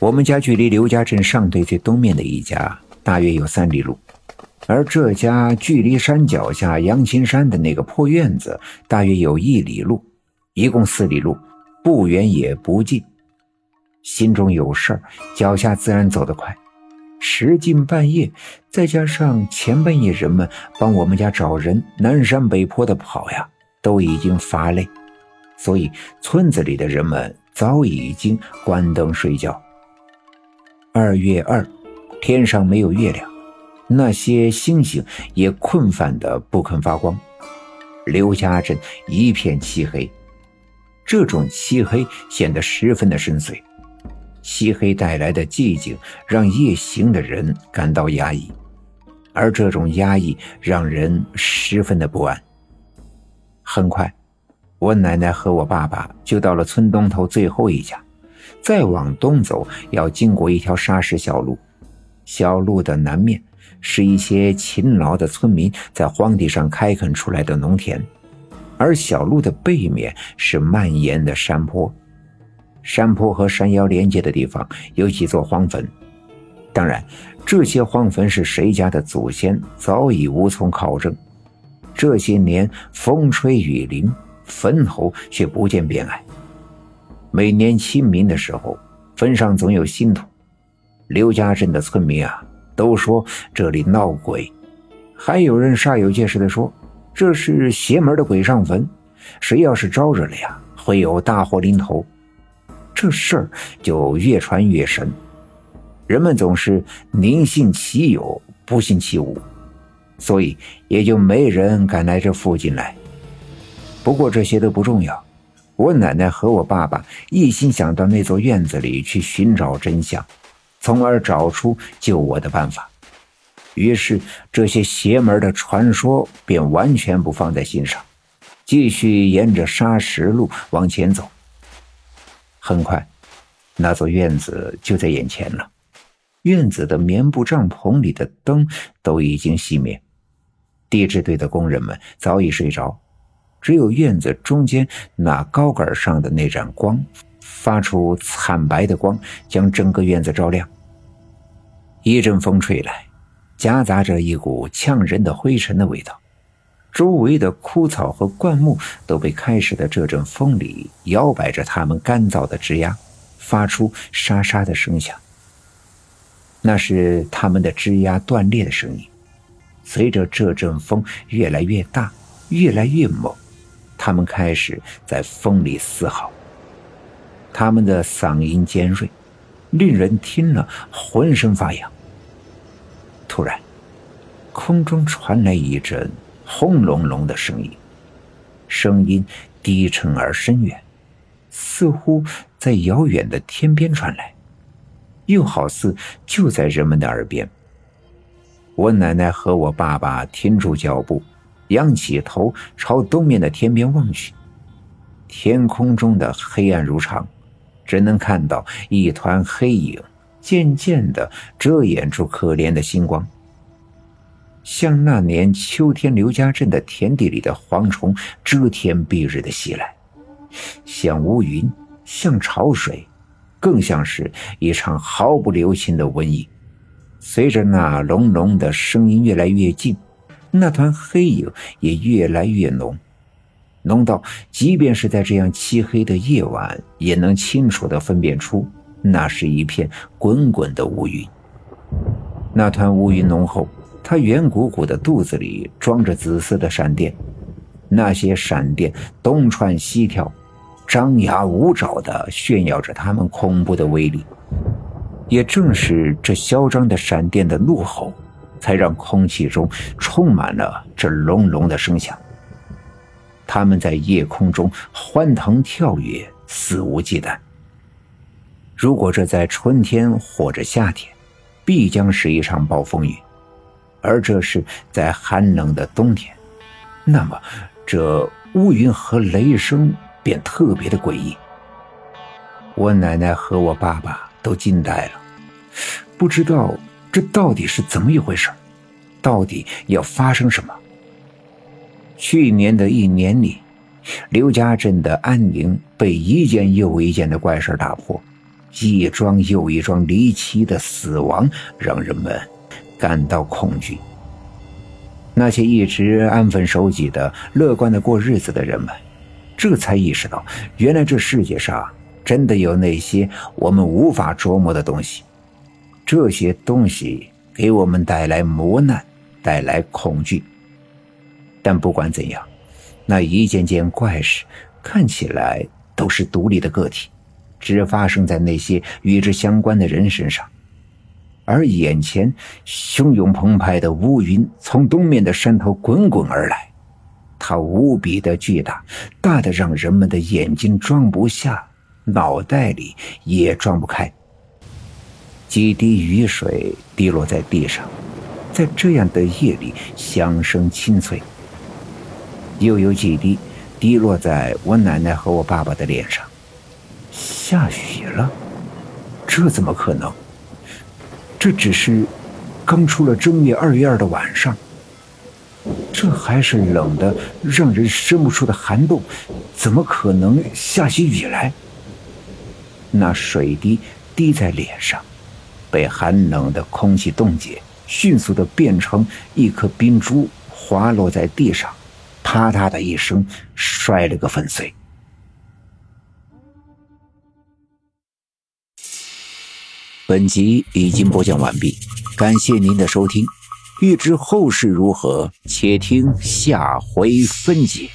我们家距离刘家镇上队最东面的一家大约有三里路，而这家距离山脚下杨青山的那个破院子大约有一里路，一共四里路，不远也不近。心中有事儿，脚下自然走得快。时近半夜，再加上前半夜人们帮我们家找人，南山北坡的跑呀，都已经乏累，所以村子里的人们早已经关灯睡觉。二月二，天上没有月亮，那些星星也困乏的不肯发光。刘家镇一片漆黑，这种漆黑显得十分的深邃。漆黑带来的寂静让夜行的人感到压抑，而这种压抑让人十分的不安。很快，我奶奶和我爸爸就到了村东头最后一家。再往东走，要经过一条沙石小路，小路的南面是一些勤劳的村民在荒地上开垦出来的农田，而小路的背面是蔓延的山坡。山坡和山腰连接的地方有几座荒坟，当然，这些荒坟是谁家的祖先早已无从考证。这些年风吹雨淋，坟头却不见变矮。每年清明的时候，坟上总有新土。刘家镇的村民啊，都说这里闹鬼，还有人煞有介事地说，这是邪门的鬼上坟，谁要是招惹了呀，会有大祸临头。这事儿就越传越神，人们总是宁信其有，不信其无，所以也就没人敢来这附近来。不过这些都不重要。我奶奶和我爸爸一心想到那座院子里去寻找真相，从而找出救我的办法。于是，这些邪门的传说便完全不放在心上，继续沿着沙石路往前走。很快，那座院子就在眼前了。院子的棉布帐篷里的灯都已经熄灭，地质队的工人们早已睡着。只有院子中间那高杆上的那盏光，发出惨白的光，将整个院子照亮。一阵风吹来，夹杂着一股呛人的灰尘的味道。周围的枯草和灌木都被开始的这阵风里摇摆着，它们干燥的枝丫，发出沙沙的声响。那是它们的枝丫断裂的声音。随着这阵风越来越大，越来越猛。他们开始在风里嘶嚎，他们的嗓音尖锐，令人听了浑身发痒。突然，空中传来一阵轰隆隆的声音，声音低沉而深远，似乎在遥远的天边传来，又好似就在人们的耳边。我奶奶和我爸爸停住脚步。仰起头，朝东面的天边望去，天空中的黑暗如常，只能看到一团黑影，渐渐的遮掩住可怜的星光。像那年秋天刘家镇的田地里的蝗虫，遮天蔽日的袭来，像乌云，像潮水，更像是一场毫不留情的瘟疫。随着那隆隆的声音越来越近。那团黑影也越来越浓，浓到即便是在这样漆黑的夜晚，也能清楚地分辨出那是一片滚滚的乌云。那团乌云浓厚，它圆鼓鼓的肚子里装着紫色的闪电，那些闪电东窜西跳，张牙舞爪地炫耀着它们恐怖的威力。也正是这嚣张的闪电的怒吼。才让空气中充满了这隆隆的声响。他们在夜空中欢腾跳跃，肆无忌惮。如果这在春天或者夏天，必将是一场暴风雨；而这是在寒冷的冬天，那么这乌云和雷声便特别的诡异。我奶奶和我爸爸都惊呆了，不知道。这到底是怎么一回事？到底要发生什么？去年的一年里，刘家镇的安宁被一件又一件的怪事打破，一桩又一桩离奇的死亡让人们感到恐惧。那些一直安分守己的、乐观的过日子的人们，这才意识到，原来这世界上真的有那些我们无法琢磨的东西。这些东西给我们带来磨难，带来恐惧。但不管怎样，那一件件怪事看起来都是独立的个体，只发生在那些与之相关的人身上。而眼前汹涌澎湃的乌云从东面的山头滚滚而来，它无比的巨大，大的让人们的眼睛装不下，脑袋里也装不开。几滴雨水滴落在地上，在这样的夜里响声清脆。又有几滴滴落在我奶奶和我爸爸的脸上。下雨了？这怎么可能？这只是刚出了正月二月二的晚上，这还是冷的让人生不出的寒冬，怎么可能下起雨来？那水滴滴在脸上，被寒冷的空气冻结，迅速的变成一颗冰珠，滑落在地上，啪嗒的一声摔了个粉碎。本集已经播讲完毕，感谢您的收听。欲知后事如何，且听下回分解。